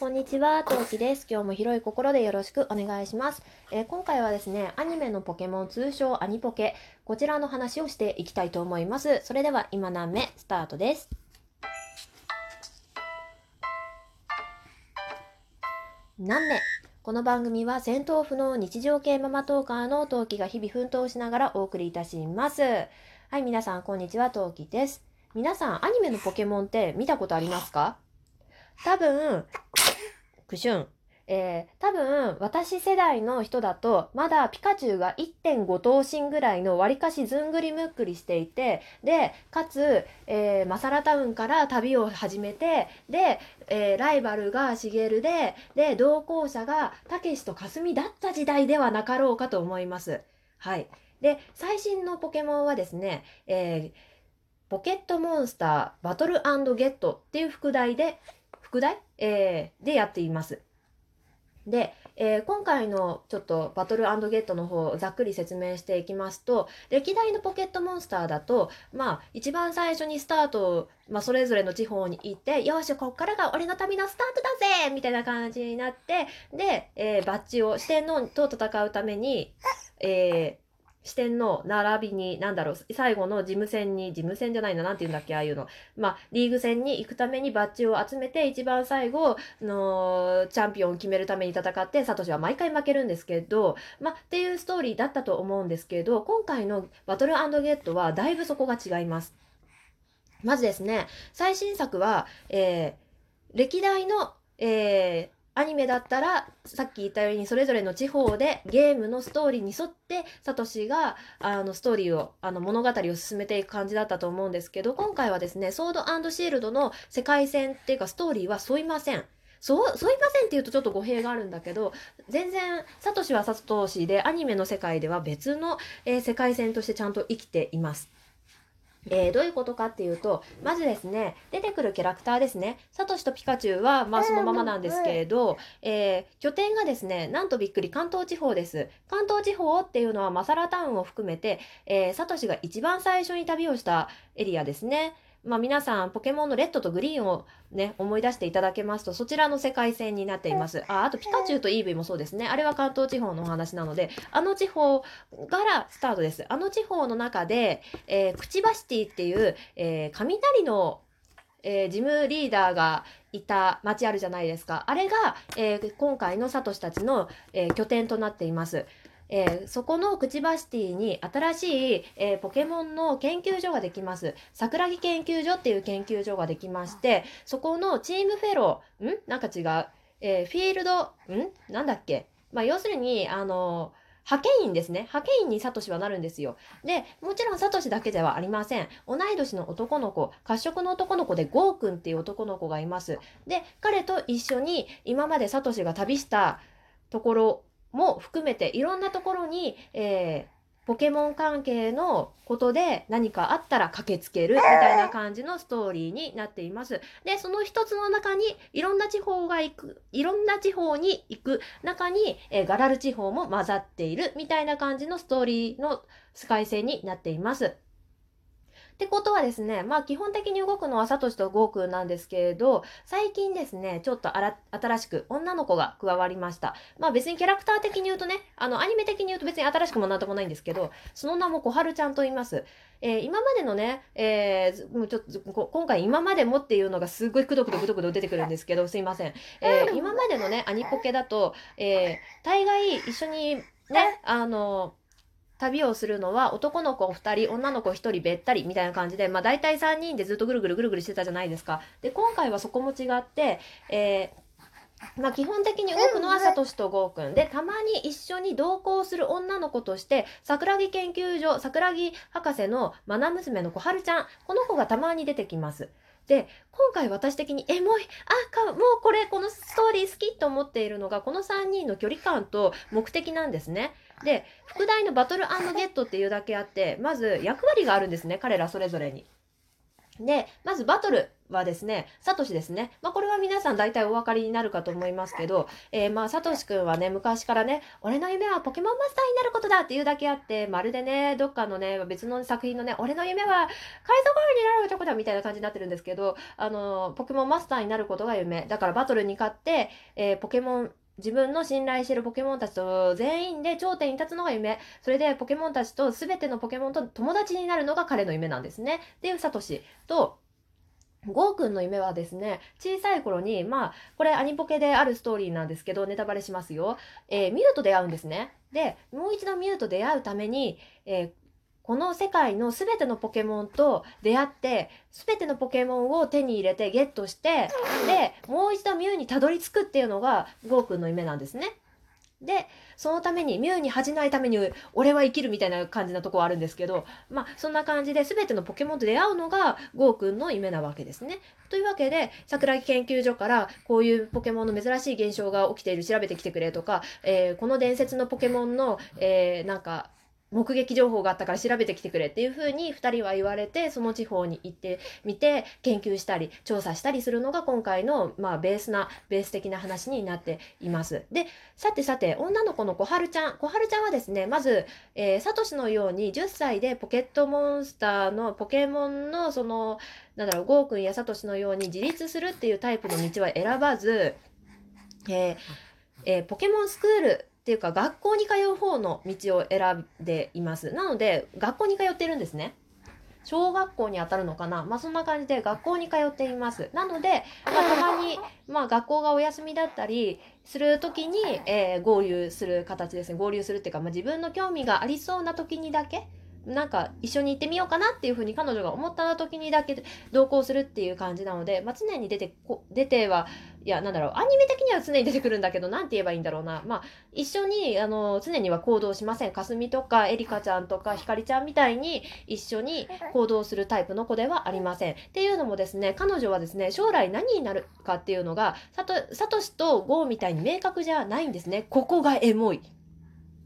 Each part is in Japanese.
こんにちは、トウキです。今日も広い心でよろしくお願いします、えー今回はですね、アニメのポケモン通称アニポケ、こちらの話をしていきたいと思います。それでは今何目スタートです。何目この番組は戦闘不能日常系ママトーカーのトウキが日々奮闘しながらお送りいたします。はい、皆さんこんにちは、トウキです。皆さんアニメのポケモンって見たことありますか？多分、クシュン。えー、多分、私世代の人だと、まだピカチュウが1.5頭身ぐらいの割かしずんぐりむっくりしていて、で、かつ、えー、マサラタウンから旅を始めて、で、えーライバルがシゲルで、で、同行者がたけしとかすみだった時代ではなかろうかと思います。はい。で、最新のポケモンはですね、えーポケットモンスターバトルゲットっていう副題で、副題、えーでやっています。で、えー今回のちょっとバトルゲットの方をざっくり説明していきますと歴代のポケットモンスターだとまあ一番最初にスタートを、まあ、それぞれの地方に行ってよしこっからが俺の旅のスタートだぜみたいな感じになってで、えーバッジを四天王と戦うために、えー四天王並びに、なんだろう、最後の事務戦に、事務戦じゃないな、なんて言うんだっけ、ああいうの。まあ、リーグ戦に行くためにバッジを集めて、一番最後のチャンピオンを決めるために戦って、サトシは毎回負けるんですけど、まあ、っていうストーリーだったと思うんですけど、今回のバトルゲットはだいぶそこが違います。まずですね、最新作は、えー歴代の、えーアニメだったら、さっき言ったようにそれぞれの地方でゲームのストーリーに沿って、サトシが、あの、ストーリーを、あの、物語を進めていく感じだったと思うんですけど、今回はですね、ソードシールドの世界線っていうかストーリーは沿いません。そう、沿いませんって言うとちょっと語弊があるんだけど、全然、サトシはサトシで、アニメの世界では別の、えー世界線としてちゃんと生きています。えーどういうことかっていうと、まずですね、出てくるキャラクターですね。サトシとピカチュウは、まあそのままなんですけれど、えー拠点がですね、なんとびっくり関東地方です。関東地方っていうのはマサラタウンを含めて、えーサトシが一番最初に旅をしたエリアですね。まあ皆さん、ポケモンのレッドとグリーンをね、思い出していただけますと、そちらの世界線になっています。あ、あとピカチュウとイーブイもそうですね。あれは関東地方のお話なので、あの地方からスタートです。あの地方の中で、えー、クチバシティっていう、えー雷の、えージムリーダーがいた町あるじゃないですか。あれが、えー今回のサトシたちの、えー拠点となっています。えーそこのクチバシティに新しい、えーポケモンの研究所ができます。桜木研究所っていう研究所ができまして、そこのチームフェロー、ん？なんか違う。えーフィールド、ん？なんだっけ？まあ、要するに、あの派遣員ですね。派遣員にサトシはなるんですよ。で、もちろんサトシだけではありません。同い年の男の子、褐色の男の子でゴーくんっていう男の子がいます。で、彼と一緒に今までサトシが旅したところも含めていろんなところに、えーポケモン関係のことで何かあったら駆けつけるみたいな感じのストーリーになっています。で、その一つの中にいろんな地方が行く、いろんな地方に行く中に、えーガラル地方も混ざっているみたいな感じのストーリーの世界線になっています。ってことはですね、まあ基本的に動くのはサトシとゴーくんなんですけれど、最近ですね、ちょっとあら新しく女の子が加わりました。まあ別にキャラクター的に言うとね、あのアニメ的に言うと別に新しくもなんともないんですけど、その名も小春ちゃんと言います。えー今までのね、えーずもうちょっとこ今回今までもっていうのがすごいくどくどくどくど出てくるんですけど、すいません。えー今までのね、アニポケだと、えー大概一緒にね、あの、旅をするのは男の子2人女の子1人べったりみたいな感じで、まあ、大体3人でずっとぐるぐるぐるぐるしてたじゃないですか。で今回はそこも違って、えーまあ、基本的に動くのはサトシとゴーくんでたまに一緒に同行する女の子として桜木研究所桜木博士のマナ娘の小春ちゃんこの子がたまに出てきます。で今回私的にエモいあかと思っているのがこの3人の距離感と目的なんですね。で副題のバトルゲットっていうだけあってまず役割があるんですね彼らそれぞれに。でまずバトルはですね、サトシですね。まあ、これは皆さん大体お分かりになるかと思いますけど、えー、まあ、サトシくんはね、昔からね、俺の夢はポケモンマスターになることだっていうだけあって、まるでね、どっかのね、別の作品のね、俺の夢は海賊王になる男だみたいな感じになってるんですけど、あの、ポケモンマスターになることが夢。だからバトルに勝って、えー、ポケモン、自分の信頼してるポケモンたちと全員で頂点に立つのが夢。それでポケモンたちと全てのポケモンと友達になるのが彼の夢なんですね。っていうサトシと、ゴーくんの夢はですね、小さい頃に、まあ、これアニポケであるストーリーなんですけど、ネタバレしますよ。えー、ミュウと出会うんですね。で、もう一度ミュウと出会うために、えー、この世界の全てのポケモンと出会って、全てのポケモンを手に入れてゲットして、で、もう一度ミュウにたどり着くっていうのが、ゴーくんの夢なんですね。で、そのために、ミュウに恥じないために、俺は生きるみたいな感じなとこはあるんですけど、まあ、そんな感じで全てのポケモンと出会うのが、ゴーくんの夢なわけですね。というわけで、桜木研究所から、こういうポケモンの珍しい現象が起きている、調べてきてくれとか、えー、この伝説のポケモンの、えー、なんか、目撃情報があったから調べてきてくれっていうふうに2人は言われてその地方に行ってみて研究したり調査したりするのが今回のまあベースなベース的な話になっています。でさてさて女の子の小春ちゃん小春ちゃんはですねまず、えー、サトシのように10歳でポケットモンスターのポケモンのそのなんだろうゴーくんやサトシのように自立するっていうタイプの道は選ばず、えーえー、ポケモンスクールっていうか学校に通う方の道を選んでいます。なので学校に通ってるんですね。小学校にあたるのかなまあそんな感じで学校に通っています。なので、まあ、たまに、まあ、学校がお休みだったりする時に、えー、合流する形ですね。合流するっていうか、まあ、自分の興味がありそうな時にだけなんか一緒に行ってみようかなっていうふうに彼女が思った時にだけ同行するっていう感じなので、まあ、常に出てこ出てはいやなんだろうアニメ的には常に出てくるんだけど何て言えばいいんだろうな。まあ一緒にあの常には行動しません。かすみとかエリカちゃんとかひかりちゃんみたいに一緒に行動するタイプの子ではありません。っていうのもですね彼女はですね将来何になるかっていうのがさとさとしとゴーみたいに明確じゃないんですね。ここがエモい。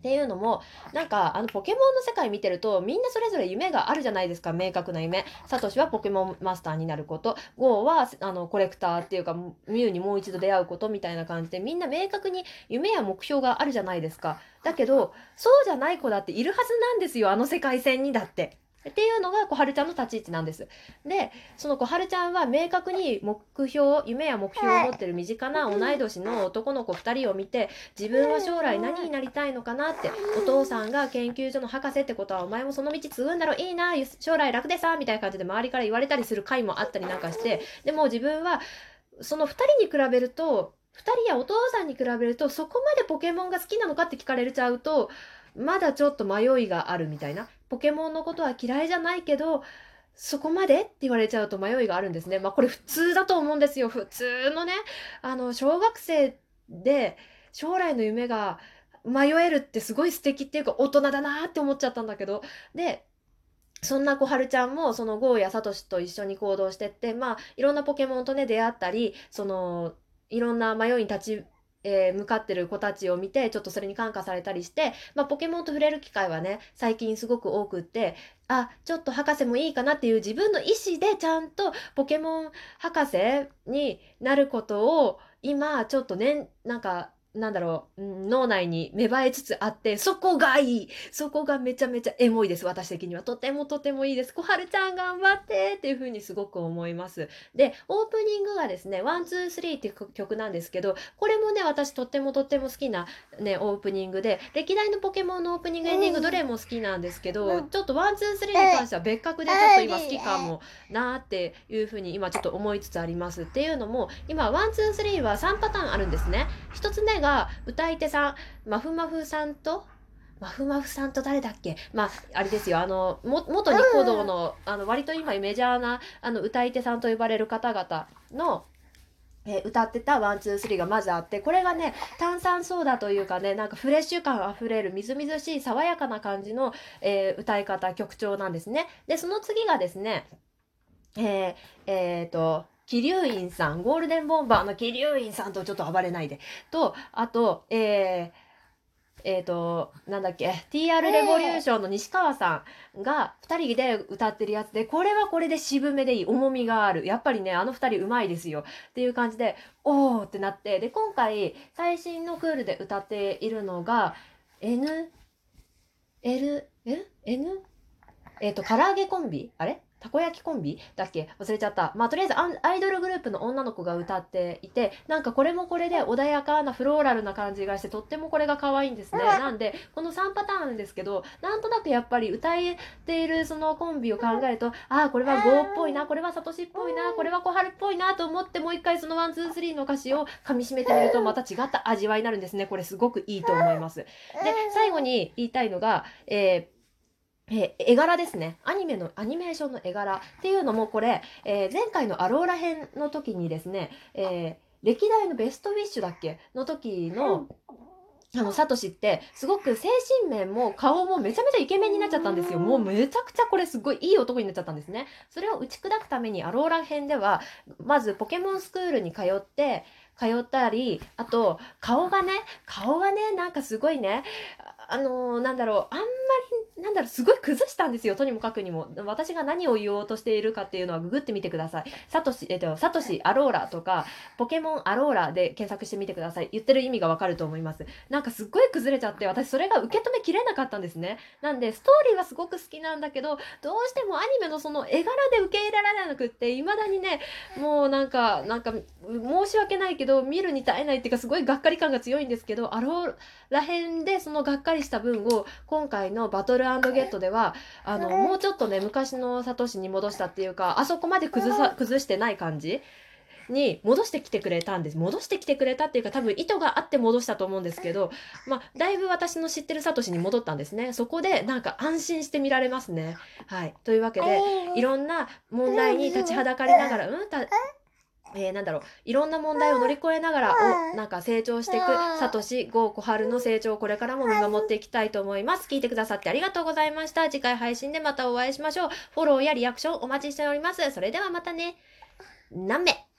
っていうのもなんかあのポケモンの世界見てるとみんなそれぞれ夢があるじゃないですか。明確な夢。サトシはポケモンマスターになること。ゴーはあのコレクターっていうかミュウにもう一度出会うことみたいな感じでみんな明確に夢や目標があるじゃないですか。だけどそうじゃない子だっているはずなんですよあの世界線にだってっていうのが小春ちゃんの立ち位置なんです。で、その小春ちゃんは明確に目標、夢や目標を持ってる身近な同い年の男の子2人を見て、自分は将来何になりたいのかなって、お父さんが研究所の博士ってことはお前もその道継ぐんだろ、いいな、将来楽でさ、みたいな感じで周りから言われたりする回もあったりなんかして、でも自分はその2人に比べると、2人やお父さんに比べるとそこまでポケモンが好きなのかって聞かれちゃうと、まだちょっと迷いがあるみたいな。ポケモンのことは嫌いじゃないけど、そこまでって言われちゃうと迷いがあるんですね。まあこれ普通だと思うんですよ。普通のね、あの、小学生で将来の夢が迷えるってすごい素敵っていうか大人だなって思っちゃったんだけど。で、そんな小春ちゃんもそのゴーやサトシと一緒に行動してって、まあいろんなポケモンとね出会ったり、そのいろんな迷いに立ちえー、向かってる子たちを見てちょっとそれに感化されたりして、まあ、ポケモンと触れる機会はね最近すごく多くってあちょっと博士もいいかなっていう自分の意思でちゃんとポケモン博士になることを今ちょっとねなんかなんだろう、脳内に芽生えつつあって、そこがいいそこがめちゃめちゃエモいです、私的には。とてもとてもいいです。小春ちゃん頑張ってっていう風にすごく思います。で、オープニングがですね、ワン、ツー、スリーっていう曲なんですけど、これもね、私とってもとっても好きなね、オープニングで、歴代のポケモンのオープニング、エンディングどれも好きなんですけど、ちょっとワン、ツー、スリーに関しては別格でちょっと今好きかもなーっていう風に今ちょっと思いつつあります。っていうのも、今、ワン、ツー、スリーは3パターンあるんですね。1つ目が歌い手さん、まふまふさんと、まふまふさんと誰だっけ？まあ、あれですよ、あの、も、元ニコ動の、あの、割と今メジャーな、あの、歌い手さんと呼ばれる方々の、えー、歌ってたワンツースリーがまずあってこれがね炭酸ソーダというかねなんかフレッシュ感あふれるみずみずしい爽やかな感じの、えー、歌い方曲調なんですね。でその次がですねえー、えー、と桐生院さん、ゴールデンボンバーの桐生院さんとちょっと暴れないで。と、あと、ええっ、と、なんだっけ、TR レボリューションの西川さんが2人で歌ってるやつで、これはこれで渋めでいい、重みがある。やっぱりね、あの2人うまいですよ。っていう感じで、おーってなって、で、今回、最新のクールで歌っているのが、N、L、え ?N? えっ、と、唐揚げコンビ？あれ？たこ焼きコンビだっけ？忘れちゃった。まあ、とりあえずアイドルグループの女の子が歌っていて、なんかこれもこれで穏やかなフローラルな感じがして、とってもこれが可愛いんですね。なんで、この3パターンですけど、なんとなくやっぱり歌っているそのコンビを考えると、ああ、これはゴーっぽいな、これはサトシっぽいな、これは小春っぽいなと思って、もう一回そのワン、ツー、スリーの歌詞を噛み締めてみると、また違った味わいになるんですね。これすごくいいと思います。で、最後に言いたいのが、えーえー絵柄ですね。アニメの、アニメーションの絵柄っていうのもこれ、えー前回のアローラ編の時にですね、えー歴代のベストウィッシュだっけ？の時の、あの、サトシって、すごく精神面も顔もめちゃめちゃイケメンになっちゃったんですよ。もうめちゃくちゃこれすごいいい男になっちゃったんですね。それを打ち砕くためにアローラ編では、まずポケモンスクールに通って、通ったり、あと、顔がね、顔がね、なんかすごいね、ああのーなんだろう、あんまり、なんだろう、すごい崩したんですよ、とにもかくにも。私が何を言おうとしているかっていうのはググってみてください。サトシ、えっと、サトシアローラとか、ポケモンアローラで検索してみてください。言ってる意味がわかると思います。なんかすっごい崩れちゃって、私それが受け止めきれなかったんですね。なんで、ストーリーはすごく好きなんだけど、どうしてもアニメのその絵柄で受け入れられなくって、未だにね、もうなんか、なんか、申し訳ないけど、見るに耐えないっていうか、すごいがっかり感が強いんですけど、アローらへんでそのがっかりした分を、今回のバトルゲットでは、あの、もうちょっとね、昔のサトシに戻したっていうか、あそこまで崩さ、崩してない感じに戻してきてくれたんです。戻してきてくれたっていうか、多分意図があって戻したと思うんですけど、まあ、だいぶ私の知ってるサトシに戻ったんですね。そこで、なんか安心して見られますね。はい。というわけで、いろんな問題に立ちはだかりながら、うんた、えーなんだろう、いろんな問題を乗り越えながら、お、なんか成長していく、サトシ、ゴー、コハルの成長をこれからも見守っていきたいと思います。聞いてくださってありがとうございました。次回配信でまたお会いしましょう。フォローやリアクションお待ちしております。それではまたね。何名？